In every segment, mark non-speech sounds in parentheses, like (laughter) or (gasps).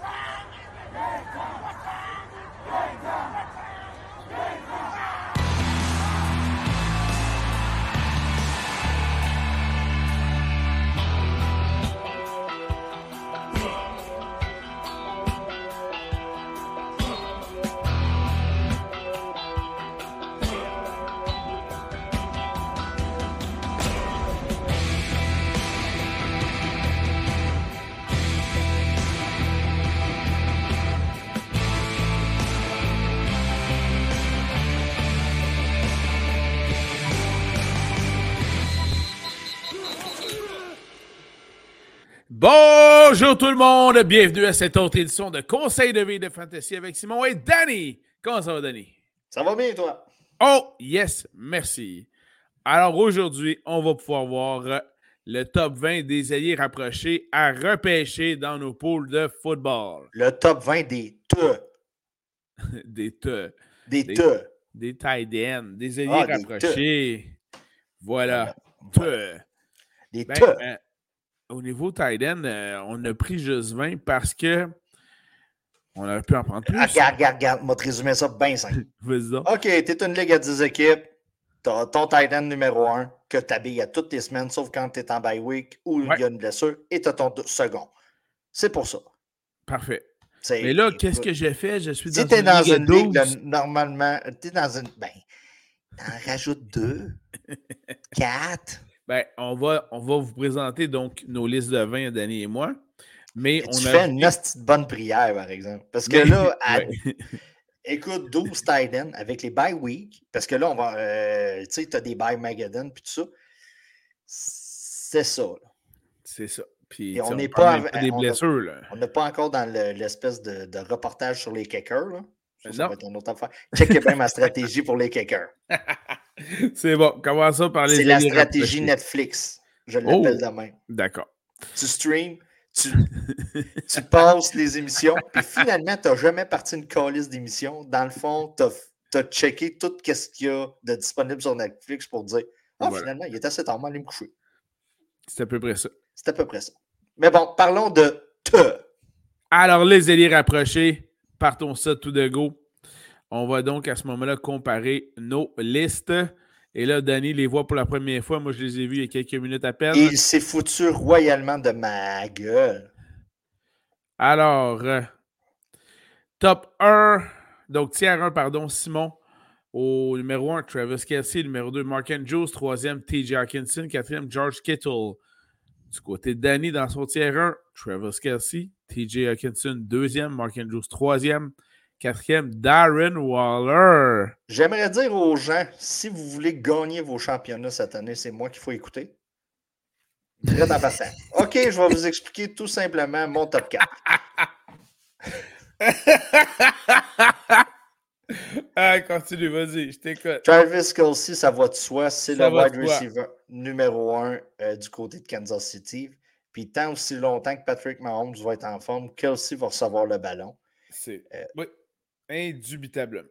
God's Bonjour tout le monde, bienvenue à cette autre édition de Conseil de vie de Fantasy avec Simon et Danny. Comment ça va, Danny? Ça va bien, toi? Oh, yes, merci. Alors aujourd'hui, on va pouvoir voir le top 20 des alliés rapprochés à repêcher dans nos poules de football. Le top 20 (laughs) des te. des te. Des te. Des tight ends, des alliés ah, rapprochés. Voilà. Te. Des ben, te. Ben, au niveau Tiden, euh, on a pris juste 20 parce que on aurait pu en prendre plus. regarde, regarde, regarde. On va te résumer ça bien simple. (laughs) OK, tu es une ligue à 10 équipes. Tu as ton tight numéro 1 que tu habilles à toutes les semaines, sauf quand tu es en bye week ou il y a une blessure, et tu as ton second. C'est pour ça. Parfait. Mais là, qu'est-ce que j'ai fait? Je suis si dans, es dans une ligue, normalement, tu es dans une. Ben, t'en rajoutes deux, (laughs) quatre. Ben, on va, on va vous présenter donc nos listes de vins, Danny et moi. Mais on tu fais une petite bonne prière, par exemple. Parce que là, (laughs) écoute, 12 Titan avec les bye week, parce que là, on va. Euh, tu sais, tu as des bye Magadan puis tout ça. C'est ça. C'est ça. Puis, on n'est pas. Des blessures, On n'est pas encore dans l'espèce de, de, reportage sur les kickers. Là. Ça, va être une autre affaire. Checkez bien ma stratégie pour les kickers. (laughs) (laughs) C'est bon. Commençons par les C'est la stratégie Netflix. Je l'appelle oh, demain. D'accord. Tu stream, tu, (laughs) tu passes les émissions, puis finalement, tu n'as jamais parti une calice d'émissions. Dans le fond, tu as, checké tout ce qu'il y a de disponible sur Netflix pour dire Ah, finalement, il est assez tard, aller me coucher. C'est à peu près ça. C'est à peu près ça. Mais bon, parlons de te. Alors, les élires rapprochés, partons ça tout de go. On va donc à ce moment-là comparer nos listes. Et là, Danny les voit pour la première fois. Moi, je les ai vus il y a quelques minutes à peine. il s'est foutu royalement de ma gueule. Alors, euh, top 1, donc tiers 1, pardon, Simon. Au numéro 1, Travis Kelsey. Numéro 2, Mark Andrews. Troisième, TJ Hawkinson. Quatrième, George Kittle. Du côté de Danny, dans son tiers 1, Travis Kelsey. TJ Hawkinson, deuxième. Mark Andrews, troisième. Quatrième, Darren Waller. J'aimerais dire aux gens, si vous voulez gagner vos championnats cette année, c'est moi qu'il faut écouter. Très en passant. (laughs) OK, je vais vous expliquer tout simplement mon top 4. (laughs) ah, continue, vas-y, je t'écoute. Travis Kelsey, ça va de soi, c'est le wide receiver numéro un euh, du côté de Kansas City. Puis tant aussi longtemps que Patrick Mahomes va être en forme, Kelsey va recevoir le ballon. Euh, oui. Indubitablement.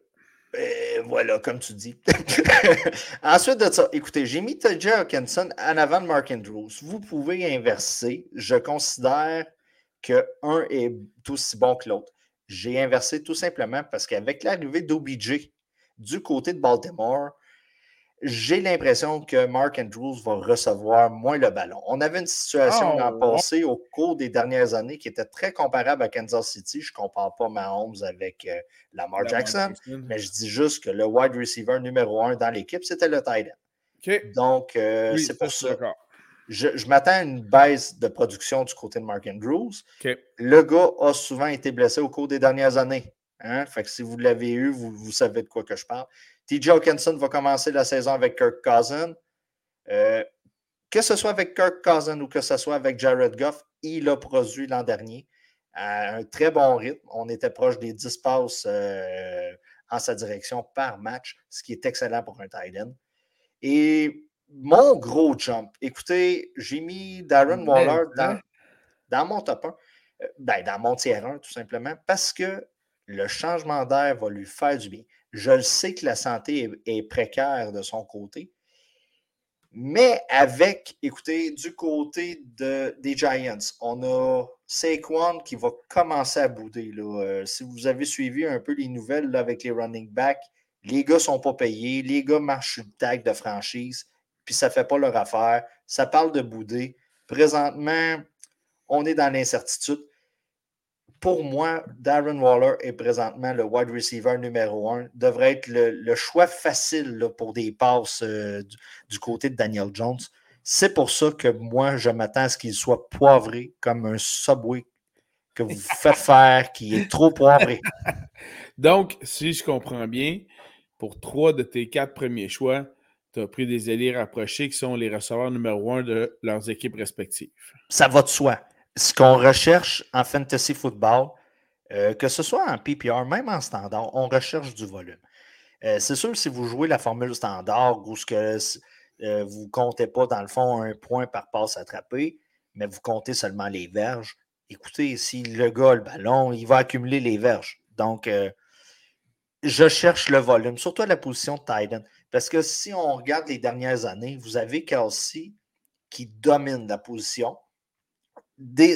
Ben, voilà, comme tu dis. (laughs) Ensuite de ça, écoutez, j'ai mis TJ Hawkinson en avant de Mark Andrews. Vous pouvez inverser. Je considère qu'un est aussi bon que l'autre. J'ai inversé tout simplement parce qu'avec l'arrivée d'OBJ du côté de Baltimore, j'ai l'impression que Mark Andrews va recevoir moins le ballon. On avait une situation oh, passé au cours des dernières années qui était très comparable à Kansas City. Je ne compare pas Mahomes avec euh, Lamar Jackson, mais je dis juste que le wide receiver numéro un dans l'équipe, c'était le tight end. Donc, euh, c'est pour ça. Je, je m'attends à une baisse de production du côté de Mark Andrews. Le gars a souvent été blessé au cours des dernières années. Hein? Fait que si vous l'avez eu, vous, vous savez de quoi que je parle. TJ Hawkinson va commencer la saison avec Kirk Cousin. Euh, que ce soit avec Kirk Cousin ou que ce soit avec Jared Goff, il a produit l'an dernier à un très bon rythme. On était proche des 10 passes euh, en sa direction par match, ce qui est excellent pour un tight end. Et mon gros jump, écoutez, j'ai mis Darren Waller dans, mon top 1, euh, ben, dans mon tiers 1 tout simplement, parce que le changement d'air va lui faire du bien. Je le sais que la santé est, précaire de son côté. Mais avec, écoutez, du côté de, des Giants, on a Saquon qui va commencer à bouder. Euh, si vous avez suivi un peu les nouvelles avec les running backs, les gars ne sont pas payés, les gars marchent le tag de franchise, puis ça ne fait pas leur affaire. Ça parle de bouder. Présentement, on est dans l'incertitude pour moi, Darren Waller est présentement le wide receiver numéro un. Devrait être le, choix facile pour des passes euh, du, côté de Daniel Jones. C'est pour ça que moi, je m'attends à ce qu'il soit poivré comme un subway que vous faites faire qui est trop poivré. (laughs) Donc, si je comprends bien, pour trois de tes quatre premiers choix, tu as pris des alliés rapprochés qui sont les receveurs numéro un de leurs équipes respectives. Ça va de soi ce qu'on recherche en fantasy football, euh, que ce soit en PPR, même en standard, on recherche du volume. Euh, c'est sûr, si vous jouez la formule standard où ce que, euh, vous ne comptez pas, dans le fond, un point par passe attrapé, mais vous comptez seulement les verges, écoutez, si le gars le ballon, il va accumuler les verges. Donc, je cherche le volume, surtout à la position de Titan. Parce que si on regarde les dernières années, vous avez Kelsey qui domine la position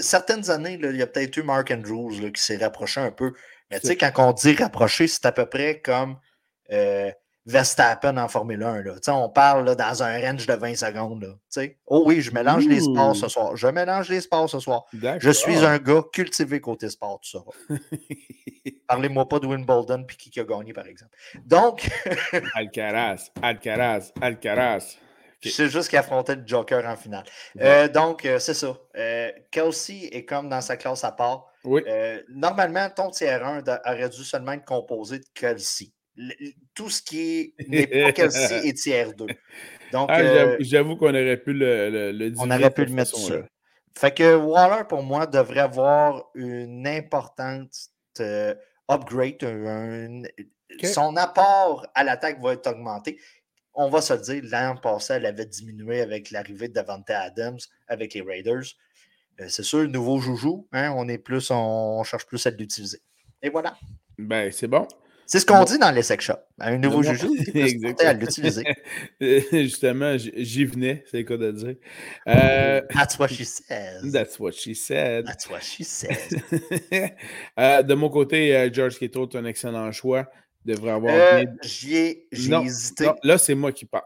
certaines années, il y a peut-être eu Mark Andrews qui s'est rapproché un peu. Mais tu sais, quand on dit rapprocher, c'est à peu près comme euh, Verstappen en Formule 1. Là. On parle dans un range de 20 secondes. Là, oh oui, je mélange les sports ce soir. Je mélange les sports ce soir. Je suis un gars cultivé côté sport, tu sauras. (laughs) Parlez-moi pas de Wimbledon puis qui a gagné, par exemple. Donc. Alcaraz, Alcaraz, Alcaraz. C'est juste qu'il affrontait le Joker en finale. Euh, donc, euh, c'est ça. Euh, Kelsey est comme dans sa classe à part. Oui. normalement, ton tiers 1 aurait dû seulement être composé de Kelsey. tout ce qui n'est pas (laughs) Kelsey est tiers 2. Donc, ah, j'avoue qu'on aurait pu le, le, On aurait pu le mettre ça. Fait que Waller, pour moi, devrait avoir une importante upgrade. Son apport à l'attaque va être augmenté on va se le dire, l'an passé, elle avait diminué avec l'arrivée de Davante Adams avec les Raiders. Euh, c'est sûr, nouveau joujou, hein, on est plus, on, cherche plus à l'utiliser. Et voilà. Ben, c'est bon. C'est ce qu'on dit dans les sex shops. Un nouveau joujou, (laughs) à l'utiliser. (laughs) Justement, j'y venais, c'est le cas de dire. Euh, That's what she says. That's what she said. That's what she said. (laughs) Euh, de mon côté, George Kittle est un excellent choix devrait avoir. Euh, J'ai hésité. là, c'est moi qui parle.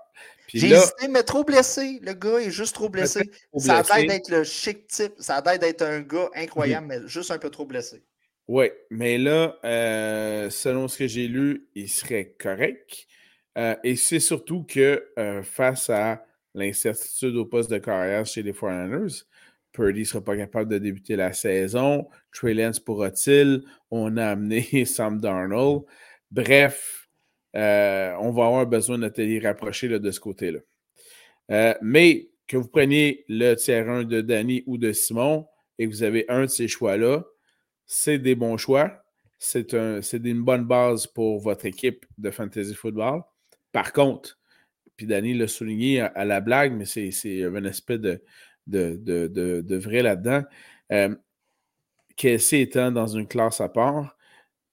J'ai hésité, mais trop blessé. Le gars est juste trop blessé. ça a l'air d'être le chic type. Ça a l'air d'être un gars incroyable, mais juste un peu trop blessé. Oui, mais là, euh, selon ce que j'ai lu, il serait correct. Euh, et c'est surtout que face à l'incertitude au poste de carrière chez les Foreigners, Purdy ne sera pas capable de débuter la saison. Trey Lance pourra-t-il? On a amené (laughs) Sam Darnold. Bref, euh, on va avoir besoin de télé rapproché de ce côté-là. Euh, mais que vous preniez le tiers 1 de Danny ou de Simon et que vous avez un de ces choix-là, c'est des bons choix. C'est un, une bonne base pour votre équipe de fantasy football. Par contre, puis Danny l'a souligné à, la blague, mais c'est, un aspect de, vrai là-dedans. Euh, étant dans une classe à part,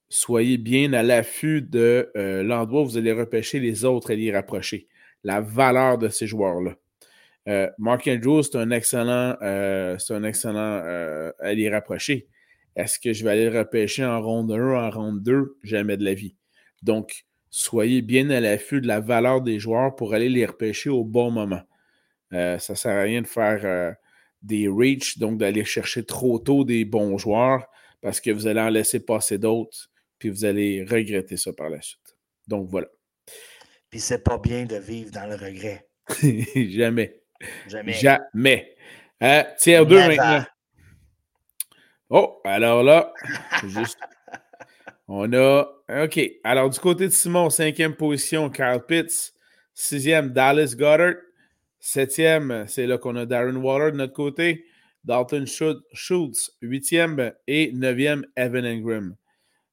soyez bien à l'affût de euh, l'endroit où vous allez repêcher les autres et les rapprocher. La valeur de ces joueurs-là. Euh, Mark Andrews, c'est un excellent, euh, excellent à les rapprocher. Est-ce que je vais aller le repêcher en ronde 1, en ronde 2? Jamais de la vie. Donc, soyez bien à l'affût de la valeur des joueurs pour aller les repêcher au bon moment. ça ne sert à rien de faire des reach, donc d'aller chercher trop tôt des bons joueurs parce que vous allez en laisser passer d'autres puis vous allez regretter ça par la suite. Donc voilà. Puis c'est pas bien de vivre dans le regret. (laughs) Jamais. Jamais. Jamais. Euh, tiers 2 maintenant. Oh, alors là, juste. On a. OK. Alors, du côté de Simon, cinquième position, Carl Pitts. Sixième, Dallas Goddard. Septième, c'est là qu'on a Darren Waller de notre côté. Dalton Schultz, huitième. Et neuvième, Evan Ingram.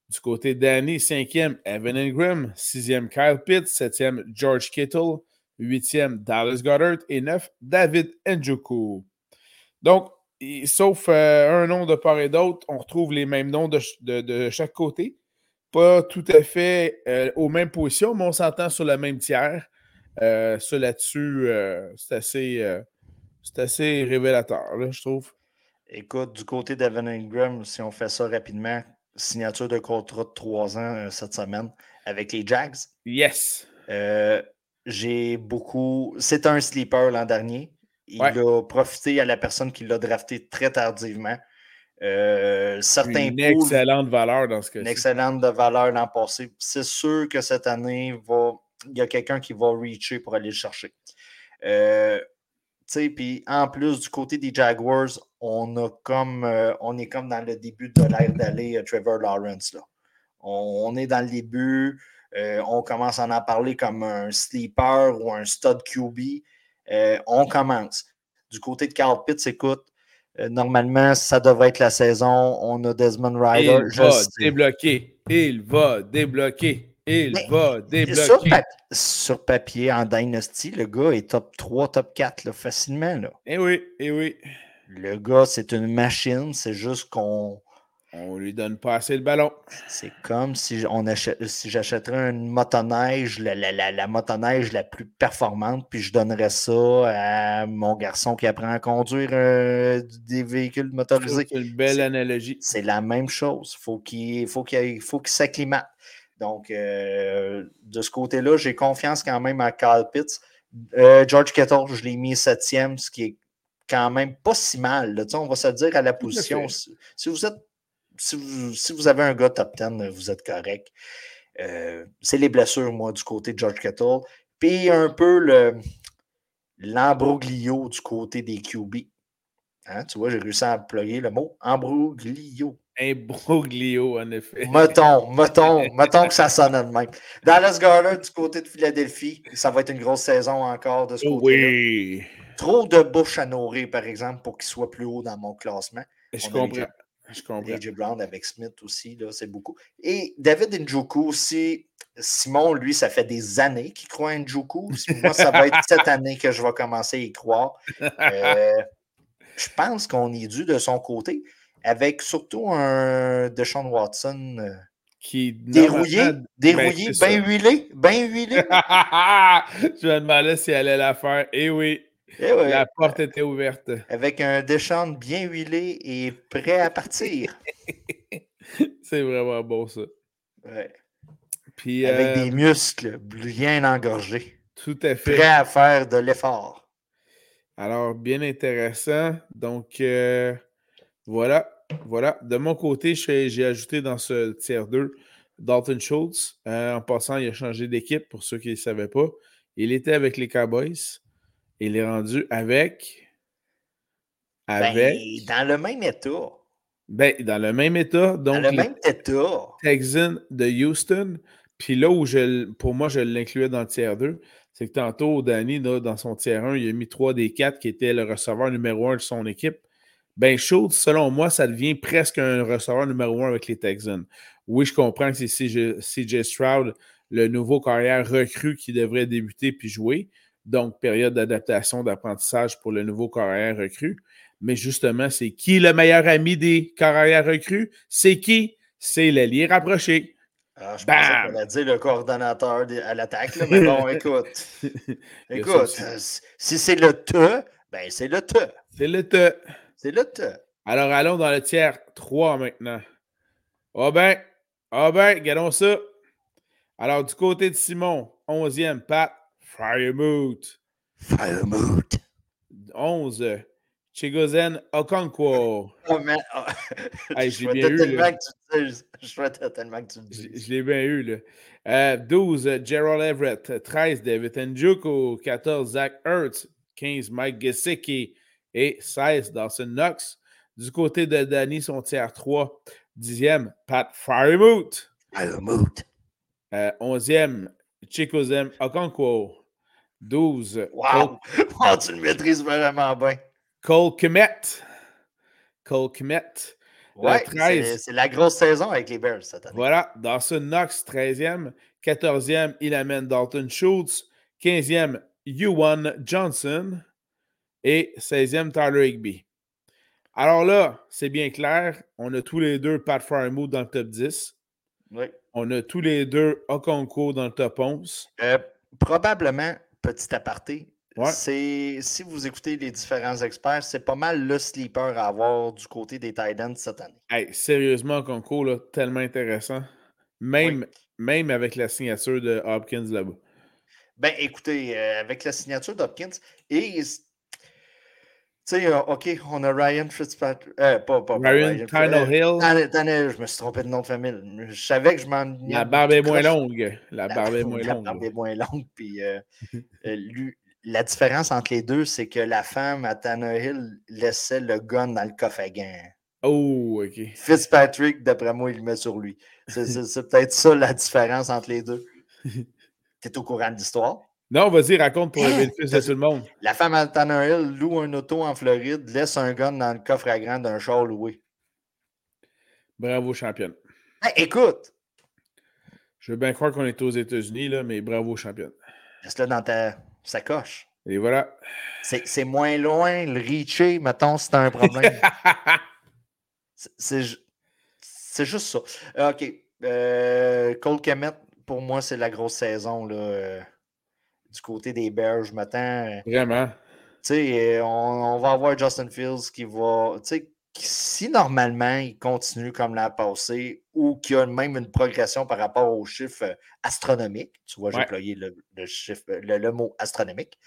Du côté d'Annie, cinquième, Evan Ingram. Sixième, Kyle Pitts. Septième, George Kittle. Huitième, Dallas Goddard. Et neuf, David Njoku. Donc, sauf euh, un nom de part et d'autre, on retrouve les mêmes noms de, chaque côté. Pas tout à fait euh, aux mêmes positions, mais on s'entend sur le même tiers. Euh, ça là-dessus, c'est assez, assez révélateur, je trouve. Écoute, du côté d'Evan Ingram, si on fait ça rapidement, signature de contrat de trois ans cette semaine avec les Jags. Yes. J'ai beaucoup. C'est un sleeper l'an dernier. Il a profité à la personne qui l'a drafté très tardivement. Euh, certains une excellente valeur dans ce cas-ci. Une excellente valeur l'an passé. C'est sûr que cette année, va, il y a quelqu'un qui va reacher pour aller le chercher. Euh, puis en plus, du côté des Jaguars, on, a comme, euh, on est comme dans le début de l'ère d'aller Trevor Lawrence. Là. On, est dans le début. on commence à en parler comme un sleeper ou un stud QB. on commence. Du côté de Carl Pitts, écoute, euh, normalement, ça devrait être la saison. On a Desmond Ryder. Il va débloquer. Il va débloquer. Il va débloquer. Sur, papier, en Dynasty, le gars est top 3, top 4 facilement. Là. Eh oui, eh oui. Le gars, c'est une machine. C'est juste qu'on on lui donne pas assez le ballon. C'est comme si, on si j'achèterais une motoneige, la, la, la, motoneige la plus performante, puis je donnerais ça à mon garçon qui apprend à conduire euh, des véhicules motorisés. C'est une belle analogie. C'est la même chose. Faut il faut qu'il faut qu'il s'acclimate. Donc, euh, de ce côté-là, j'ai confiance quand même à Carl Pitts. Euh, George Kettle, je l'ai mis septième, ce qui est quand même pas si mal. On va se dire à la position. Si vous êtes si vous, avez un gars top 10, vous êtes correct. Euh, c'est les blessures, moi, du côté de George Kettle. Puis un peu le, l'embroglio du côté des QB. Hein, tu vois, j'ai réussi à employer le mot embroglio. Embroglio, en effet. Mettons, mettons, (laughs) mettons que ça sonne de même. Dallas Garner, du côté de Philadelphie, ça va être une grosse saison encore de ce côté-là. Oui. Trop de bouche à nourrir, par exemple, pour qu'il soit plus haut dans mon classement. Je comprends. Je comprends. AJ Brown avec Smith aussi, c'est beaucoup. Et David Njoku aussi, Simon, lui, ça fait des années qu'il croit en Njoku. Moi, ça va être cette année que je vais commencer à y croire. Euh, je pense qu'on est dû de son côté, avec surtout un Deshaun Watson. Euh, qui dérouillé, dérouillé, bien huilé, bien huilé. (laughs) je me demandais si elle allait la faire. Eh oui, eh la porte était ouverte. Avec un Deschamps bien huilé et prêt à partir. (laughs) C'est vraiment bon, ça. Ouais. Puis, Avec des euh, muscles bien engorgés. Tout à fait. Prêt à faire de l'effort. Alors, bien intéressant. Donc, euh, voilà. Voilà. De mon côté, j'ai ajouté dans ce tiers 2 Dalton Schultz. Euh, en passant, il a changé d'équipe pour ceux qui ne savaient pas. Il était avec les Cowboys. Il est rendu avec. Ben, avec. dans le même état. Ben, dans le même état. Donc, dans le même état. Texan de Houston. Puis là où je, pour moi, je l'incluais dans le tiers 2, c'est que tantôt, Danny, dans son tiers 1, il a mis 3 des 4 qui était le receveur numéro 1 de son équipe. Ben, Schultz, selon moi, ça devient presque un receveur numéro 1 avec les Texans. Oui, je comprends que c'est CJ Stroud, le nouveau carrière recru qui devrait débuter puis jouer. Donc, période d'adaptation, d'apprentissage pour le nouveau carrière recru. Mais justement, c'est qui le meilleur ami des carrières recrues? C'est qui? C'est l'allié rapproché. Ah, je pensais qu'on a dit le coordonnateur à l'attaque, mais bon, écoute. (laughs) écoute, si c'est le te, ben c'est le te. C'est le te. C'est le te. Alors, allons dans le tiers 3 maintenant. Ah ben, ah ben, regardons ça. Alors, du côté de Simon, 11e, Pat, Firemoot. Firemoot. 11. Chigozen Okonkwo. Oh, man. Oh. Hey, je bien eu. Là. Je souhaitais tellement que tu le dises. Je, l'ai bien eu. Là. Euh, 12. Gerald Everett. 13. David Njoku. 14. Zach Ertz. 15. Mike Gesicki. Et 16. Dawson Knox. Du côté de Danny, son tiers 3. 10e. Pat Firemoot. Firemoot. Euh, 11e. Chikozem Okonkwo. 12. (laughs) Wow! tu le maîtrises vraiment bien. Cole Kmet. Cole Kmet. Ouais, c'est la grosse saison avec les Bears cette année. Voilà. Dawson Knox, 13e. 14e, il amène Dalton Schultz. 15e, Yuan Johnson. Et 16e, Tyler Higby. Alors là, c'est bien clair. On a tous les deux Pat Fryermuth dans le top 10. Oui. On a tous les deux Okonko dans le top 11. Euh, probablement petit aparté. Ouais. C'est si vous écoutez les différents experts, c'est pas mal le sleeper à avoir du côté des Titans cette année. Hey, sérieusement, concours, là, tellement intéressant. Même, même avec la signature de Hopkins là-bas. Ben, écoutez, euh, avec la signature d'Hopkins, et tu sais, euh, OK, on a Ryan Fitzpatrick. Euh, pas, pas, pas Ryan Tannehill. Tanne- Tannehill, je me suis trompé de nom de famille. Je savais que je m'en. La barbe est moins longue. La barbe est moins La longue. barbe est moins longue. Puis, euh, (laughs) euh, lui- la différence entre les deux, c'est que la femme à Tannehill laissait le gun dans le coffre à gants. Oh, OK. Fitzpatrick, d'après moi, il le met sur lui. C'est peut-être ça la différence entre les deux. (laughs) Tu es au courant de l'histoire? Non, vas-y, raconte pour le bénéfice de tout le monde. La femme à Tannehill loue un auto en Floride, laisse un gun dans le coffre à gants d'un char loué. Bravo, championne. Hey, écoute, Je veux bien croire qu'on est aux États-Unis, là, mais bravo, championne. laisse-le dans ta sacoche. Et voilà. C'est moins loin, le reacher, mettons, si t'as un problème. (laughs) C'est juste ça. Euh, OK. Euh, Cole Kemet, pour moi, c'est la grosse saison là, euh, du côté des Bears. Je m'attends. euh, Vraiment. Tu sais, euh, on, on va avoir Justin Fields qui va. Tu sais, qui- si normalement il continue comme l'an passé ou qu'il y a même une progression par rapport aux chiffres euh, astronomiques, tu vois, j'ai Ouais. employé le, le chiffre, le- le mot astronomique.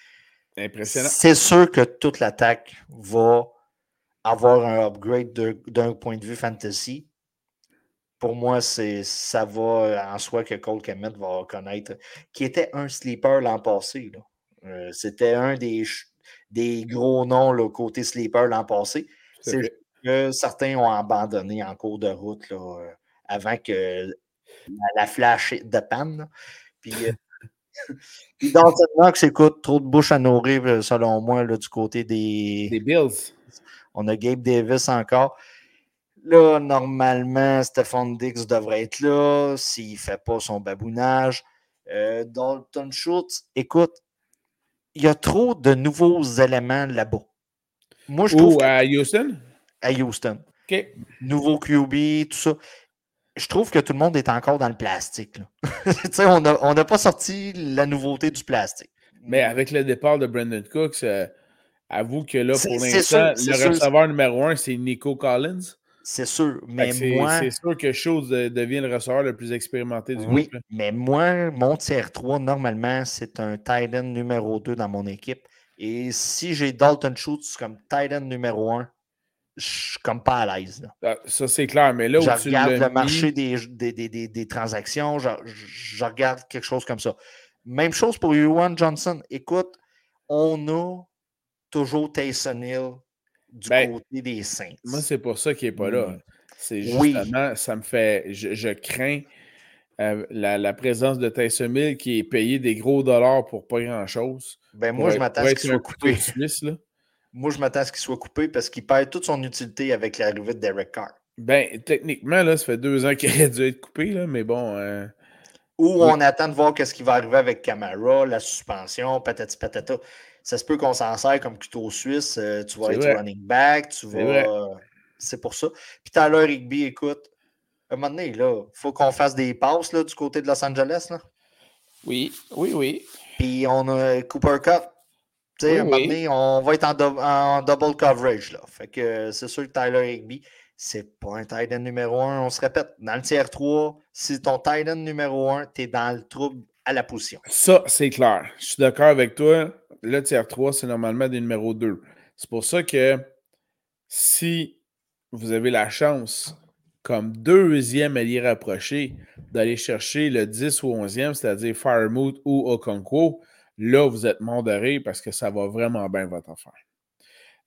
Impressionnant. C'est sûr que toute l'attaque va avoir un upgrade de- d'un point de vue fantasy. Pour moi, c'est ça va euh, en soi que Cole Kemet va connaître, qui était un sleeper l'an passé. Euh, C'était un des, des gros noms là, côté sleeper l'an passé. C'est que certains ont abandonné en cours de route là, euh, avant que la, la flash de panne. là. Puis, euh, (laughs) puis dans Knox, écoute, trop de bouche à nourrir, selon moi, là, du côté des. Des Bills. On a Gabe Davis encore. Là, normalement, Stephon Diggs devrait être là s'il ne fait pas son babounage. Euh, Dalton Schultz, écoute, il y a trop de nouveaux éléments là-bas. Moi, je trouve Ou que- à Houston? à Houston, OK. nouveau QB, tout ça. Je trouve que tout le monde est encore dans le plastique. là. (laughs) On n'a on pas sorti la nouveauté du plastique. Mais avec le départ de Brandon Cooks, euh, avoue que là, pour l'instant, le receveur numéro un, c'est Nico Collins. C'est sûr. Mais moi, c'est sûr que Schultz de- devient le receveur le plus expérimenté du oui, groupe. là. mais moi, mon tiers 3, normalement, c'est un tight end numéro 2 dans mon équipe. Et si j'ai Dalton Schultz comme tight end numéro 1, je suis comme pas à l'aise. Ah, Ça, c'est clair. Mais là où je tu regarde le marché des, des, des- des- des transactions, je, je regarde quelque chose comme ça. Même chose pour Ewan Johnson. Écoute, on a toujours Taysom Hill du Ben, côté des Saints. moi, c'est pour ça qu'il n'est pas là. Mm. C'est Oui. justement, ça me fait. Je, je crains euh, la, la présence de Tyson Hill qui est payé des gros dollars pour pas grand-chose. ben, moi, je m'attends à ce qu'il soit coupé. suisse, là. Moi, je m'attends à ce qu'il soit coupé parce qu'il perd toute son utilité avec l'arrivée de Derek Carr. Ben, techniquement, là, ça fait deux ans qu'il aurait dû être coupé, là, mais bon. euh, Ou Oui. on attend de voir qu'est-ce qui va arriver avec Camara, la suspension, patati patata. Ça se peut qu'on s'en sert comme couteau suisse. euh, tu vas être vrai. running back, tu vas. C'est pour ça. Puis Tyler Rigby, écoute, à un moment donné, il faut qu'on fasse des passes là, du côté de Los Angeles. Là. Oui, oui, oui. Puis on a Cooper Cup. Tu sais, Oui, à un moment oui. donné, on va être en, dou- en double coverage. Là. Fait que c'est sûr que Tyler Rigby, c'est pas un tight end numéro un. On se répète, dans le tiers 3, si ton tight end numéro 1, tu es dans le trouble à la position. Ça, c'est clair. Je suis d'accord avec toi. Le tiers 3, c'est normalement des numéros 2. C'est pour ça que si vous avez la chance, comme deuxième allié rapproché, d'aller chercher le 10 ou 11e, c'est-à-dire Firemoot ou Okonkwo, là, vous êtes rire parce que ça va vraiment bien votre affaire.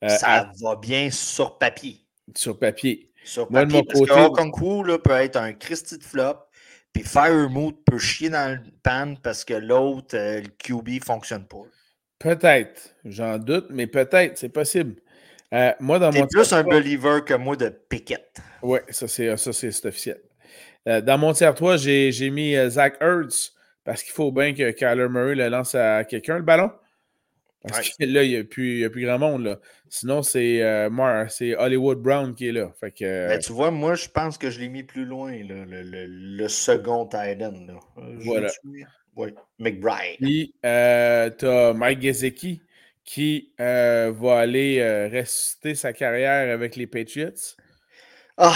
Euh, ça à- va bien sur papier. sur papier. Sur Moi, de papier, mon parce côté- que Okonkwo, là, peut être un Christy de flop, puis Firemoot peut chier dans le pan parce que l'autre, euh, le QB, ne fonctionne pas. Peut-être, j'en doute, mais peut-être, c'est possible. Euh, moi, dans mon plus un believer que moi de Pickett. Oui, ça c'est ça, c'est c'est officiel. Euh, dans mon tiers 3, j'ai j'ai mis euh, Zach Ertz parce qu'il faut bien que Kyler Murray le lance à quelqu'un, le ballon. Parce Ouais. que (laughs) là, il n'y a, plus- a grand monde. Là. Sinon, c'est euh, Mar- c'est Hollywood Brown qui est là. Fait que, euh, Ben, tu vois, moi, je pense que je l'ai mis plus loin, là, le, le- le second tight end. Euh, Voilà. Oui, McBride. Puis, euh, tu as Mike Gesicki qui euh, va aller euh, ressusciter sa carrière avec les Patriots. Ah!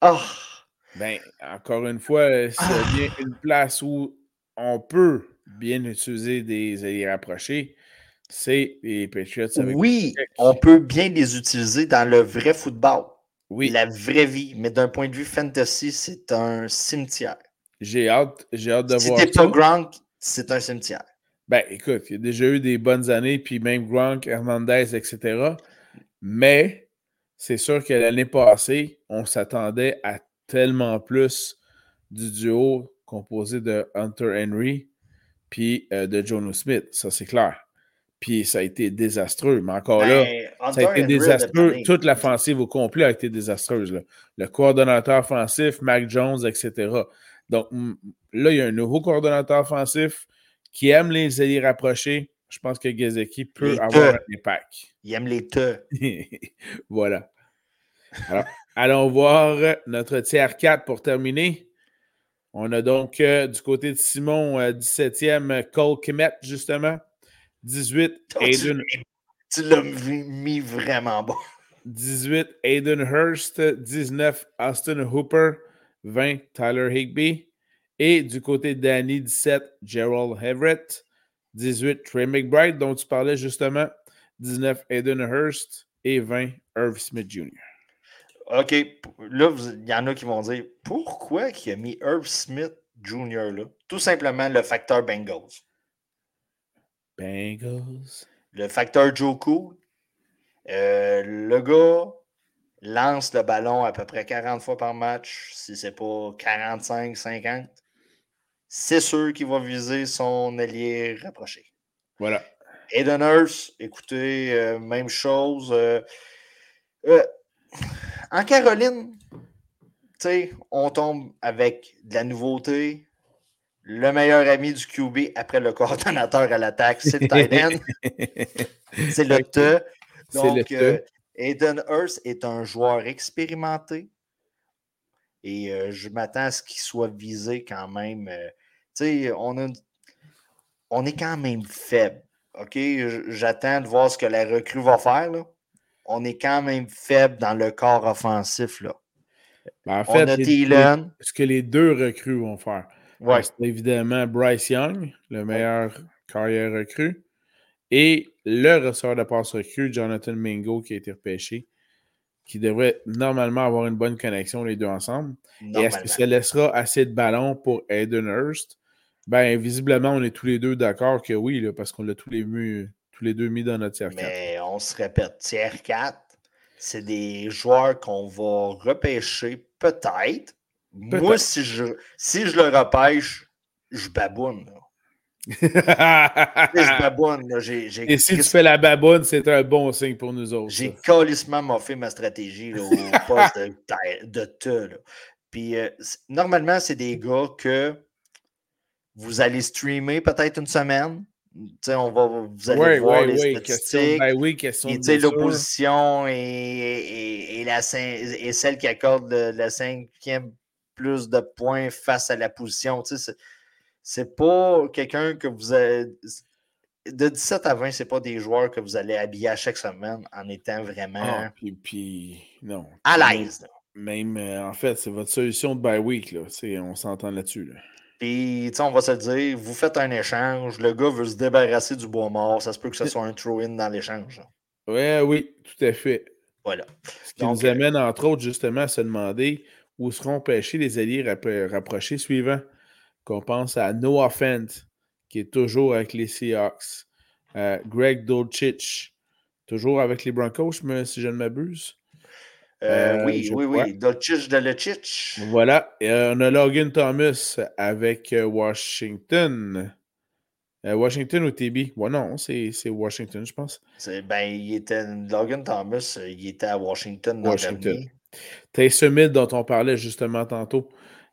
Ah! Ben, encore une fois, c'est Ah. bien une place où on peut bien utiliser des alliés rapprochés, c'est les Patriots avec Oui, on peut bien les utiliser dans le vrai football, Oui, la vraie vie, mais d'un point de vue fantasy, c'est un cimetière. J'ai hâte, j'ai hâte de Si voir ça. pas Gronk, c'est un cimetière. Ben, écoute, il y a déjà eu des bonnes années, puis même Gronk, Hernandez, etc. Mais c'est sûr que l'année passée, on s'attendait à tellement plus du duo composé de Hunter Henry puis euh, de Jono Smith. Ça, c'est clair. Puis ça a été désastreux. Mais encore là, Ben, ça a été désastreux. Toute l'offensive au complet a été désastreuse. là. Le coordonnateur offensif, Mac Jones, etc. Donc là, il y a un nouveau coordonnateur offensif qui aime les alliés rapprochés. Je pense que Gezeki peut Les avoir un impact. Il aime les te. (laughs) voilà. Alors, allons voir notre tiers 4 pour terminer. On a donc euh, du côté de Simon, euh, 17e, Cole Kemet, justement. 18, Oh, tu Aiden, tu l'as mis vraiment bon. 18, Aiden Hurst. 19, Austin Hooper. 20, Tyler Higby. Et du côté de Danny, 17, Gerald Everett. 18, Trey McBride, dont tu parlais justement. 19, Aiden Hurst. Et 20, Irv Smith Jr. OK, là, il y en a qui vont dire pourquoi il a mis Herb Smith Jr. là? Tout simplement le facteur Bengals. Bengals. Le facteur Joe Cool. Euh, le gars lance le ballon à peu près 40 fois par match, si c'est pas 45, 50. C'est sûr qu'il va viser son allié rapproché. Voilà. Aiden Hurst, écoutez, euh, même chose. euh, euh, en Caroline, tu sais, on tombe avec de la nouveauté. Le meilleur ami du QB après le (laughs) coordonnateur à l'attaque, c'est le tight end. (laughs) C'est le te. Donc, Aiden Hurst est un joueur expérimenté. Et euh, je m'attends à ce qu'il soit visé quand même. euh, tu sais, on, a on est quand même faible. OK? J'attends de voir ce que la recrue va faire. là. On est quand même faible dans le corps offensif. Là. Ben, en On fait, a les- Thielen. ce que les deux recrues vont faire. Ouais. C'est évidemment Bryce Young, le meilleur carrière recrue, et le receveur de passe recrue, Jonathan Mingo, qui a été repêché, qui devrait normalement avoir une bonne connexion les deux ensemble. Et est-ce que ça laissera assez de ballons pour Aiden Hurst? Ben, visiblement, on est tous les deux d'accord que oui, là, parce qu'on l'a tous les, mis- tous les deux mis dans notre tiers 4. Mais on se répète, tiers 4, c'est des joueurs qu'on va repêcher peut-être. Moi, si je, si je le repêche, je baboune. là. Tu sais, Je (laughs) baboune. là. J'ai, j'ai. Et si tu fais la baboune, c'est un bon signe pour nous autres. j'ai calissement moffé ma stratégie là, au (laughs) poste de, te. là. Puis euh, normalement, c'est des gars que vous allez streamer peut-être une semaine. Tu sais, on va, vous allez Oui, voir oui, les oui. Statistiques. ben oui, l'opposition la est celle qui accorde le, le cinquième plus de points face à la position. C'est- c'est pas quelqu'un que vous avez. De 17 à 20, c'est pas des joueurs que vous allez habiller à chaque semaine en étant vraiment Ah, puis, puis, non. à l'aise. Même, euh, en fait, c'est votre solution de bye week, là. On s'entend là-dessus, là. Puis, on va se le dire, vous faites un échange, le gars veut se débarrasser du bois mort, ça se peut que ce (laughs) soit un throw-in dans l'échange. Ouais, oui, tout à fait. Voilà. Ce qui Donc, nous amène, entre autres, justement, à se demander où seront pêchés les alliés rap- rapprochés suivants. Qu'on pense à Noah Fent, qui est toujours avec les Seahawks. Euh, Greg Dolchich, toujours avec les Broncos, mais si je ne m'abuse. Euh, Euh, oui, oui, crois. oui. Dolchich de Lechich. Voilà. Et, on a Logan Thomas avec Washington. Washington ou TB? Ouais, non, c'est Washington, je pense. Ben, il était. Logan Thomas, il était à Washington l'an Washington. Hill, dont on parlait justement tantôt.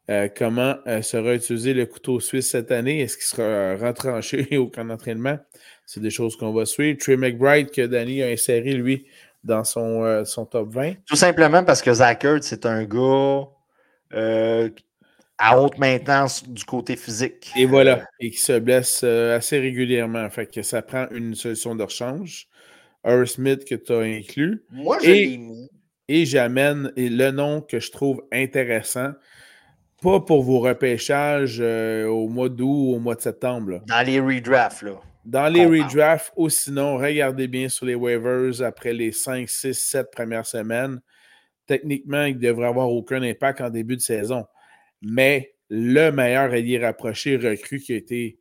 Euh, comment euh, sera utilisé le couteau suisse cette année? Est-ce qu'il sera euh, retranché (laughs) au camp d'entraînement? C'est des choses qu'on va suivre. Trey McBride, que Danny a inséré, lui, dans son, son top 20. Tout simplement parce que Zach Ertz, c'est un gars. à haute maintenance du côté physique. Et voilà, et qui se blesse assez régulièrement. Fait que ça prend une solution de rechange. Earl Smith que tu as inclus. Moi, je l'ai mis. Et j'amène le nom que je trouve intéressant, pas pour vos repêchages au mois d'août ou au mois de septembre. Dans les redrafts, là. Dans les redrafts ou sinon, regardez bien sur les waivers après les 5, 6, 7 premières semaines. Techniquement, il ne devrait avoir aucun impact en début de saison. Mais le meilleur allié rapproché recru qui a été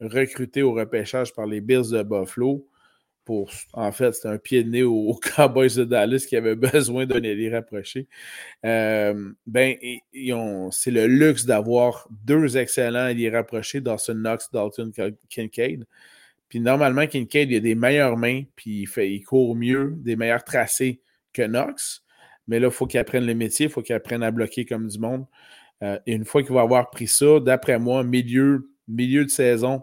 recruté au repêchage par les Bills de Buffalo, pour, en fait, c'est un pied de nez aux, (laughs) Cowboys de Dallas qui avaient besoin d'un allié rapproché. Euh, ben, c'est le luxe d'avoir deux excellents alliés rapprochés, Dawson Knox, Dalton Kincaid. Puis normalement, Kincaid, il a des meilleures mains, puis il, court mieux, des meilleurs tracés que Knox. Mais là, il faut qu'il apprenne le métier, il faut qu'il apprenne à bloquer comme du monde. Euh, et une fois qu'il va avoir pris ça, d'après moi, milieu, milieu de saison,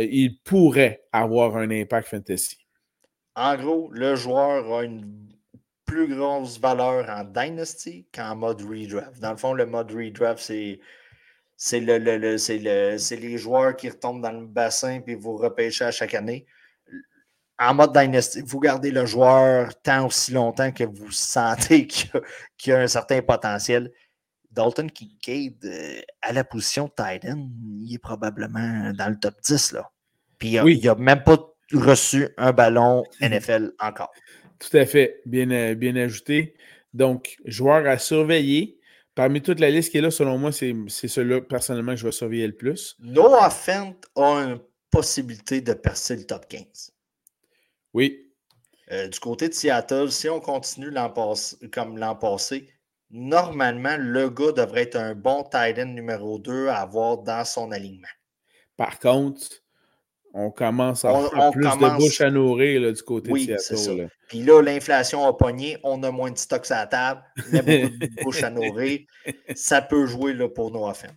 euh, il pourrait avoir un impact fantasy. En gros, le joueur a une plus grosse valeur en Dynasty qu'en mode redraft. Dans le fond, le mode redraft, c'est c'est le, les joueurs qui retombent dans le bassin puis vous repêchez à chaque année. En mode Dynasty, vous gardez le joueur tant aussi longtemps que vous sentez (laughs) qu'il a, a, un certain potentiel. Dalton Kincaid, euh, à la position de Titan, il est probablement dans le top 10. Là. Puis il n'a même pas reçu un ballon (laughs) NFL encore. Tout à fait, bien, euh, bien ajouté. Donc, joueur à surveiller. Parmi toute la liste qui est là, selon moi, c'est celui-là personnellement que je vais surveiller le plus. Noah Fent a une possibilité de percer le top 15. Oui. Euh, du côté de Seattle, si on continue comme l'an passé, normalement, le gars devrait être un bon tight end numéro 2 à avoir dans son alignement. Par contre, on commence à avoir plus de bouche à nourrir du côté de Seattle. Puis là, l'inflation a pogné, on a moins de stocks à la table, y a beaucoup de bouche à nourrir. (laughs) Ça peut jouer là, pour nos affaires.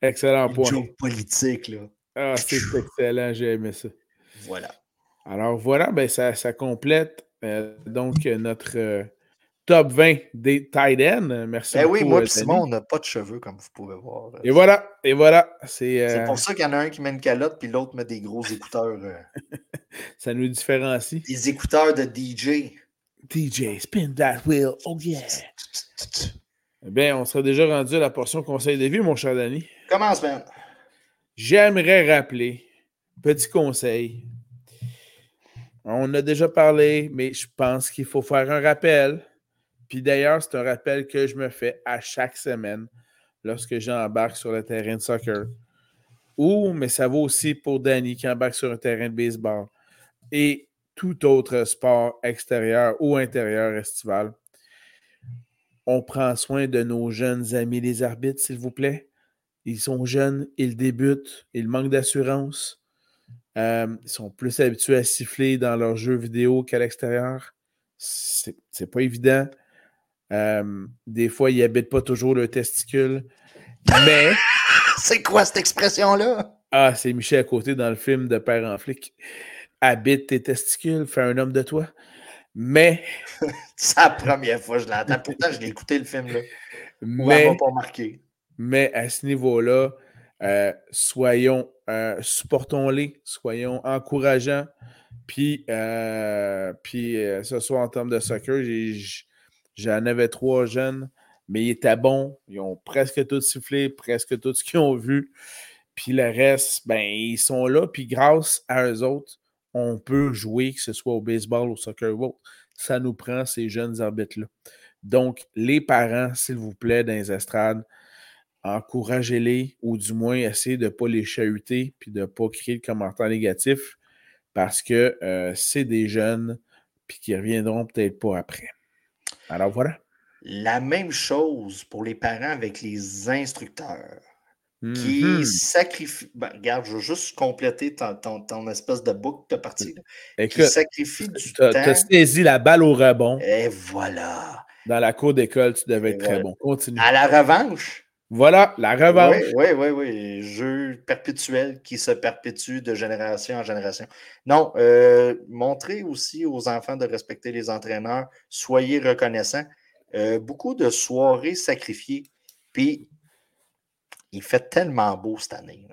Excellent point. politique, là. Ah, c'est excellent, j'ai aimé ça. Voilà. Alors voilà, ben ça, ça complète euh, donc notre euh, top 20 des tight ends. Merci ben oui, moi et Simon, on n'a pas de cheveux, comme vous pouvez voir. Et voilà, et voilà. C'est euh, pour ça qu'il y en a un qui met une calotte, puis l'autre met des gros écouteurs. (laughs) ça nous différencie. Des écouteurs de DJ. DJ, spin that wheel, oh yeah. Eh bien, on sera déjà rendu à la portion conseil de vie, mon cher Danny. Commence, Ben. J'aimerais rappeler, petit conseil, on a déjà parlé, mais je pense qu'il faut faire un rappel. Puis d'ailleurs, c'est un rappel que je me fais à chaque semaine lorsque j'embarque sur le terrain de soccer. Ou, mais ça vaut aussi pour Danny qui embarque sur un terrain de baseball et tout autre sport extérieur ou intérieur estival. On prend soin de nos jeunes amis les arbitres, s'il vous plaît. Ils sont jeunes, ils débutent, ils manquent d'assurance. Euh, ils sont plus habitués à siffler dans leurs jeux vidéo qu'à l'extérieur. C'est pas évident. Euh, des fois, ils n'habitent pas toujours le testicule. Mais. (laughs) c'est quoi cette expression-là? Ah, c'est Michel à côté dans le film de Père en flic. Habite tes testicules, fais un homme de toi. Mais. (laughs) c'est la première fois que je l'entends. Pourtant, je l'ai écouté le film. Là. Mais. pas marqué. Mais à ce niveau-là, euh, soyons, euh, supportons-les, soyons encourageants. Puis, puis ce soir, en termes de soccer, j'en avais trois jeunes, mais ils étaient bons. Ils ont presque tout sifflé, presque tout ce qu'ils ont vu. Puis le reste, ben, ils sont là. Puis grâce à eux autres, on peut jouer, que ce soit au baseball, au soccer ou autre. Ça nous prend ces jeunes arbitres-là. Donc, les parents, s'il vous plaît, dans les estrades, encouragez-les ou du moins essayez de ne pas les chahuter puis de ne pas créer de commentaires négatifs parce que euh, c'est des jeunes puis qui reviendront peut-être pas après. Alors voilà. La même chose pour les parents avec les instructeurs qui mm-hmm. sacrifient. Ben, regarde, je veux juste compléter ton, espèce de boucle de partie. qui sacrifie du temps. Tu as saisi la balle au rebond. Et voilà. Dans la cour d'école, tu devais être très bon. Continue. À la revanche, voilà, la revanche. Oui, oui, oui, oui. Jeu perpétuel qui se perpétue de génération en génération. Non, euh, montrez aussi aux enfants de respecter les entraîneurs. Soyez reconnaissants. Euh, beaucoup de soirées sacrifiées. Puis, Il fait tellement beau cette année.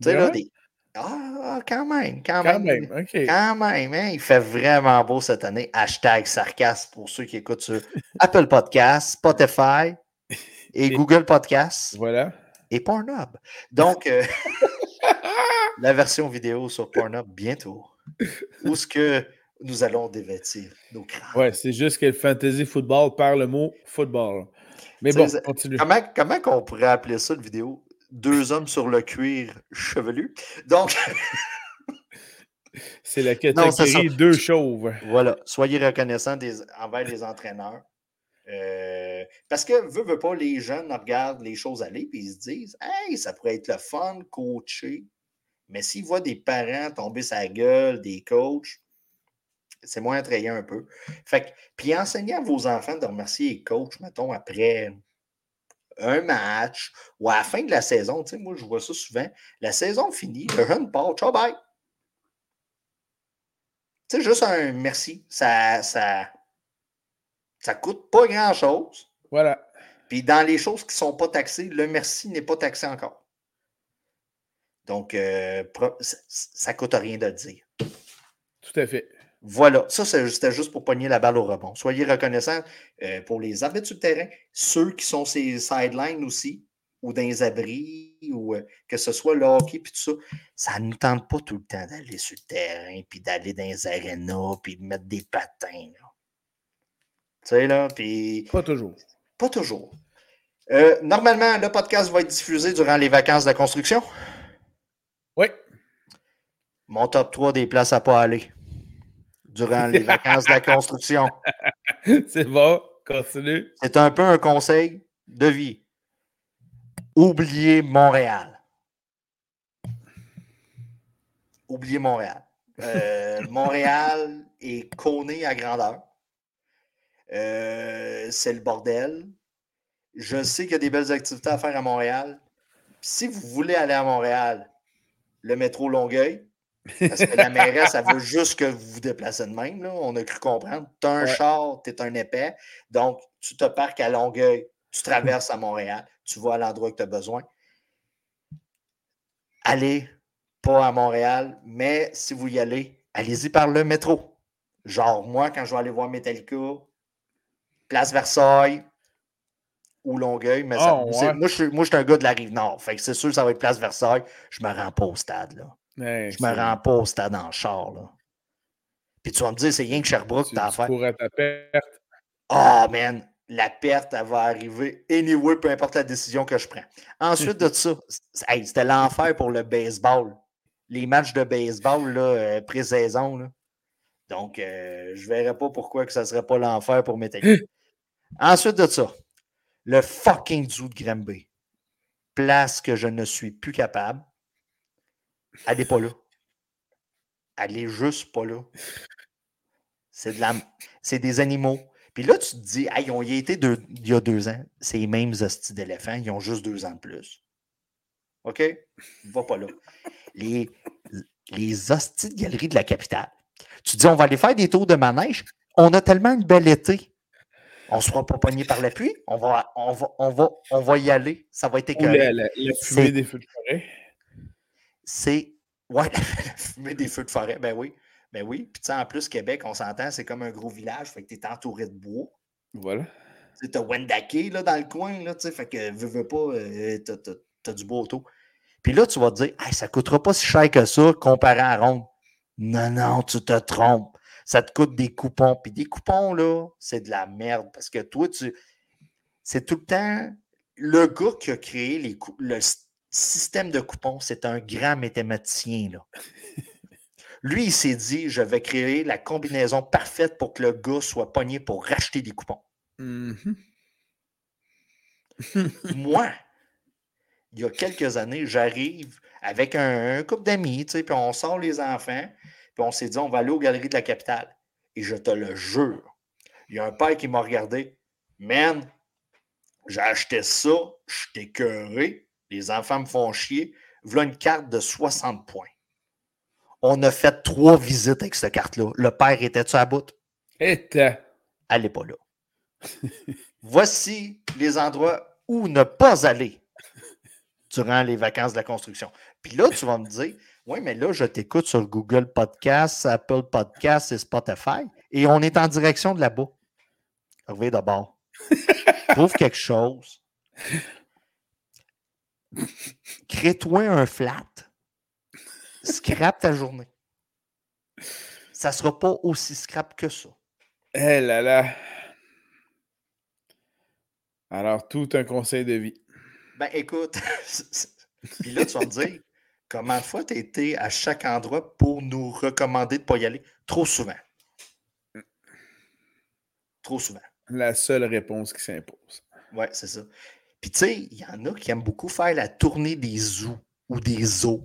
Tu sais, là, des... Ah, quand même, quand, Quand même. même, OK. Quand même, hein, il fait vraiment beau cette année. Hashtag sarcasme pour ceux qui écoutent sur Apple Podcasts, Spotify et Google Podcasts Voilà. et Pornhub. Donc, euh, (laughs) (laughs) la version vidéo sur Pornhub bientôt. Où est-ce que nous allons dévêtir nos crânes? Ouais, c'est juste que le fantasy football parle le mot football. Mais bon, continue. Comment, comment qu'on pourrait appeler ça, une vidéo? Deux hommes sur le cuir chevelu. Donc, (laughs) C'est la Non, c'est catégorie ça. deux chauves. Voilà, soyez reconnaissants des- envers les entraîneurs. Euh, parce que, veut, veut pas, les jeunes regardent les choses aller et ils se disent Hey, ça pourrait être le fun, coacher. Mais s'ils voient des parents tomber sa gueule, des coachs, c'est moins attrayant un peu. Fait que, puis enseignez à vos enfants de remercier les coachs, mettons, après un match ou à la fin de la saison. Tu sais, moi, je vois ça souvent. La saison finie, le jeune part, ciao, bye. Tu sais, juste un merci. Ça, ça, ça coûte pas grand-chose. Voilà. Puis dans les choses qui ne sont pas taxées, le merci n'est pas taxé encore. Donc, euh, ça ne coûte rien de le dire. Tout à fait. Voilà, ça c'était juste pour pogner la balle au rebond. Soyez reconnaissants euh, pour les arbitres sur le terrain, ceux qui sont ces sidelines aussi, ou dans les abris, ou euh, que ce soit le hockey, puis tout ça. Ça ne nous tente pas tout le temps d'aller sur le terrain, puis d'aller dans les arénas, puis de mettre des patins. là. Tu sais, là, puis Pas toujours. pas toujours. Euh, normalement, le podcast va être diffusé durant les vacances de la construction? Oui. Mon top 3 des places à pas aller durant les (laughs) vacances de la construction. (laughs) C'est bon. Continue. C'est un peu un conseil de vie. Oubliez Montréal. Oubliez Montréal. Euh, Montréal est conné à grandeur. Euh, c'est le bordel. Je sais qu'il y a des belles activités à faire à Montréal. Si vous voulez aller à Montréal, le métro Longueuil, parce que la mairesse, elle veut juste que vous vous déplacez de même. là. On a cru comprendre. Tu as un Ouais. char, tu es un épais. Donc, tu te parques à Longueuil, tu traverses à Montréal, tu vas à l'endroit que tu as besoin. Allez pas à Montréal, mais si vous y allez, allez-y par le métro. Genre, moi, quand je vais aller voir Metallica, Place Versailles ou Longueuil, mais ça- Ah, ouais. moi, je suis, moi, je suis un gars de la rive nord. Fait que c'est sûr que ça va être Place Versailles. Je me rends pas au stade, là. Ouais, Je me rends pas au stade en char, là. Puis tu vas me dire, c'est rien que Sherbrooke tu, t'as à faire. à ta perte. Ah, man, la perte, elle va arriver anyway, peu importe la décision que je prends. Ensuite de ça, hey, c'était l'enfer pour le baseball. Les matchs de baseball, là, euh, pré-saison, là. Donc, euh, je ne verrais pas pourquoi que ça ne serait pas l'enfer pour Metallica. (gasps) Ensuite de ça, le fucking zoo de Granby. Place que je ne suis plus capable. Elle n'est pas là. Elle est juste pas là. C'est de la... c'est des animaux. Puis là, tu te dis, hey, ils ont y été il y a deux ans. C'est les mêmes hosties d'éléphants. Ils ont juste deux ans de plus. OK? Va pas là. Les, les hosties de galerie de la capitale. Tu te dis, on va aller faire des tours de manège. On a tellement une belle été. On ne sera pas pogné par la pluie. On va, on, va, on, va, on va y aller. Ça va être écœurant. la, la- la fumée des feux de forêt. c'est. Ouais, (laughs) la fumée des feux de forêt, ben oui. Ben oui. Puis tu sais, en plus, Québec, on s'entend, c'est comme un gros village, fait que tu es entouré de bois. Voilà. Tu as Wendake là, dans le coin, là, tu sais, fait que veux, veux pas, euh, t'as- t'as du beau auto. Puis là, tu vas te dire, hey, ça coûtera pas si cher que ça comparé à Ronde. Non, non, tu te trompes. Ça te coûte des coupons. Puis des coupons, là, c'est de la merde parce que toi, tu. C'est tout le temps. Le gars qui a créé les le système de coupons, c'est un grand mathématicien, là. Lui, il s'est dit, je vais créer la combinaison parfaite pour que le gars soit pogné pour racheter des coupons. Mhm. (laughs) Moi, il y a quelques années, j'arrive avec un, un couple d'amis, tu sais, puis on sort les enfants, puis on s'est dit, on va aller aux galeries de la capitale. Et je te le jure, il y a un père qui m'a regardé, man, j'ai acheté ça, je écœuré, les enfants me font chier, voilà une carte de 60 points. On a fait trois visites avec cette carte-là. Le père était-tu à bout? T'as- Elle n'est pas là. (laughs) Voici les endroits où ne pas aller durant les vacances de la construction. Puis là, tu vas me dire, oui, mais là, je t'écoute sur Google Podcast, Apple Podcast et Spotify, et on est en direction de là-bas. Reviens d'abord. (laughs) Trouve quelque chose. Crée-toi un flat. Scrape ta journée. Ça ne sera pas aussi scrap que ça. Eh là là. Alors, tout un conseil de vie. Ben écoute, (laughs) puis là, tu vas me dire, comment de fois tu été à chaque endroit pour nous recommander de ne pas y aller? Trop souvent. Trop souvent. La seule réponse qui s'impose. Oui, c'est ça. Puis tu sais, il y en a qui aiment beaucoup faire la tournée des zoos ou des zoos,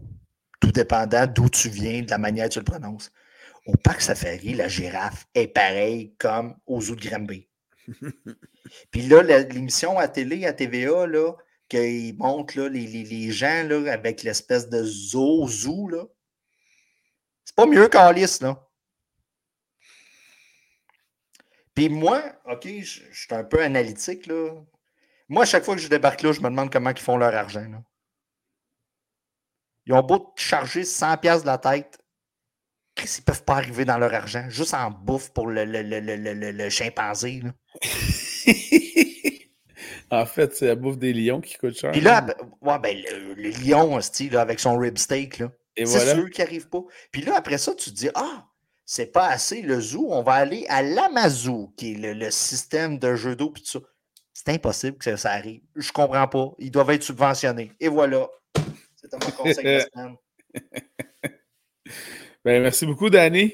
tout dépendant d'où tu viens, de la manière dont tu le prononces. Au parc Safari, la girafe est pareille comme aux zoos de Granby. (laughs) Puis là, l'émission à télé, à TVA, là, qu'ils montrent là, les, les, gens là, avec l'espèce de zoo, zoo, là. C'est pas mieux qu'Alice, là. Puis moi, OK, je suis un peu analytique, là. Moi, à chaque fois que je débarque là, je me demande comment ils font leur argent. Ils ont beau charger 100$ de la tête. Qu'est-ce qu'ils peuvent pas arriver dans leur argent? Juste en bouffe pour le, le, le, le chimpanzé. (laughs) en fait, c'est la bouffe des lions qui coûte cher. Puis là, ben, ouais, ben, le, lion, là, avec son rib steak, là. C'est voilà. ceux qui n'arrivent pas. Puis là, après ça, tu te dis, ah, c'est pas assez le zoo, on va aller à l'Amazou, qui est le, système de jeu d'eau, puis tout ça. C'est impossible que ça, arrive. Je comprends pas. Ils doivent être subventionnés. Et voilà. C'était mon conseil de semaine. (laughs) Ben, merci beaucoup, Danny.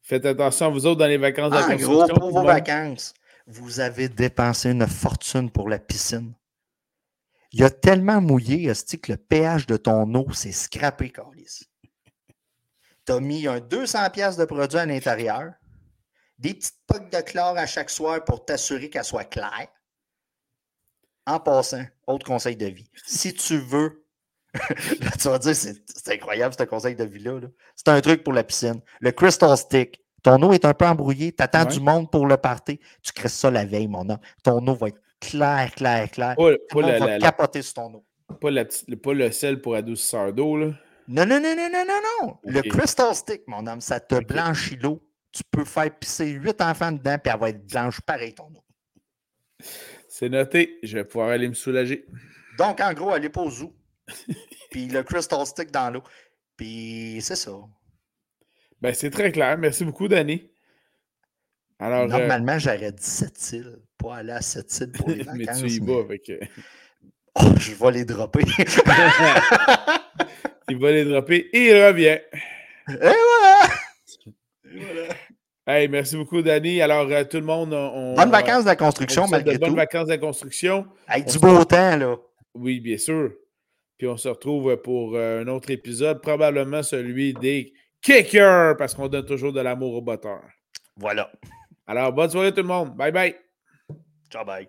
Faites attention à vous autres dans les vacances ah, de gros, pour vos vacances, vous avez dépensé une fortune pour la piscine. Il a tellement mouillé, que le pH de ton eau s'est scrappé, Carlis. Tu as mis un 200$ de produit à l'intérieur, des petites poques de chlore à chaque soir pour t'assurer qu'elle soit claire. En passant, autre conseil de vie. Si tu veux, (laughs) tu vas dire, c'est incroyable ce conseil de vie-là. c'est un truc pour la piscine. Le Crystal Stick. Ton eau est un peu embrouillée, tu attends du monde pour le party, tu crées ça la veille, mon homme. Ton eau va être claire, claire, claire. Pas, va capoter sur ton eau. Pas, pas le sel pour adoucisseur d'eau, là. Non, non, non, non, non, non, non. Le Crystal Stick, mon homme, ça te blanchit l'eau. Tu peux faire pisser huit enfants dedans, puis elle va être blanche pareil, ton eau. C'est noté. Je vais pouvoir aller me soulager. Donc, en gros, aller pas au zoo. (laughs) puis le Crystal Stick dans l'eau. Puis c'est ça. Ben, c'est très clair. Merci beaucoup, Danny. Alors, euh, Normalement, j'aurais dit cette île, pas aller à cette île pour les vacances. (laughs) mais tu y vas avec. Oh, je vais les dropper. (laughs) il va les dropper et il revient. Et voilà! Et voilà. Hey, merci beaucoup, Danny. Alors, euh, tout le monde. On, bonnes vacances de la construction, malgré tout. Bonnes vacances de la construction. Avec du beau temps, là. Oui, bien sûr. Puis on se retrouve pour euh, un autre épisode, probablement celui des kickers, parce qu'on donne toujours de l'amour aux batteurs. Voilà. Alors, bonne soirée tout le monde. Bye bye. Ciao, bye.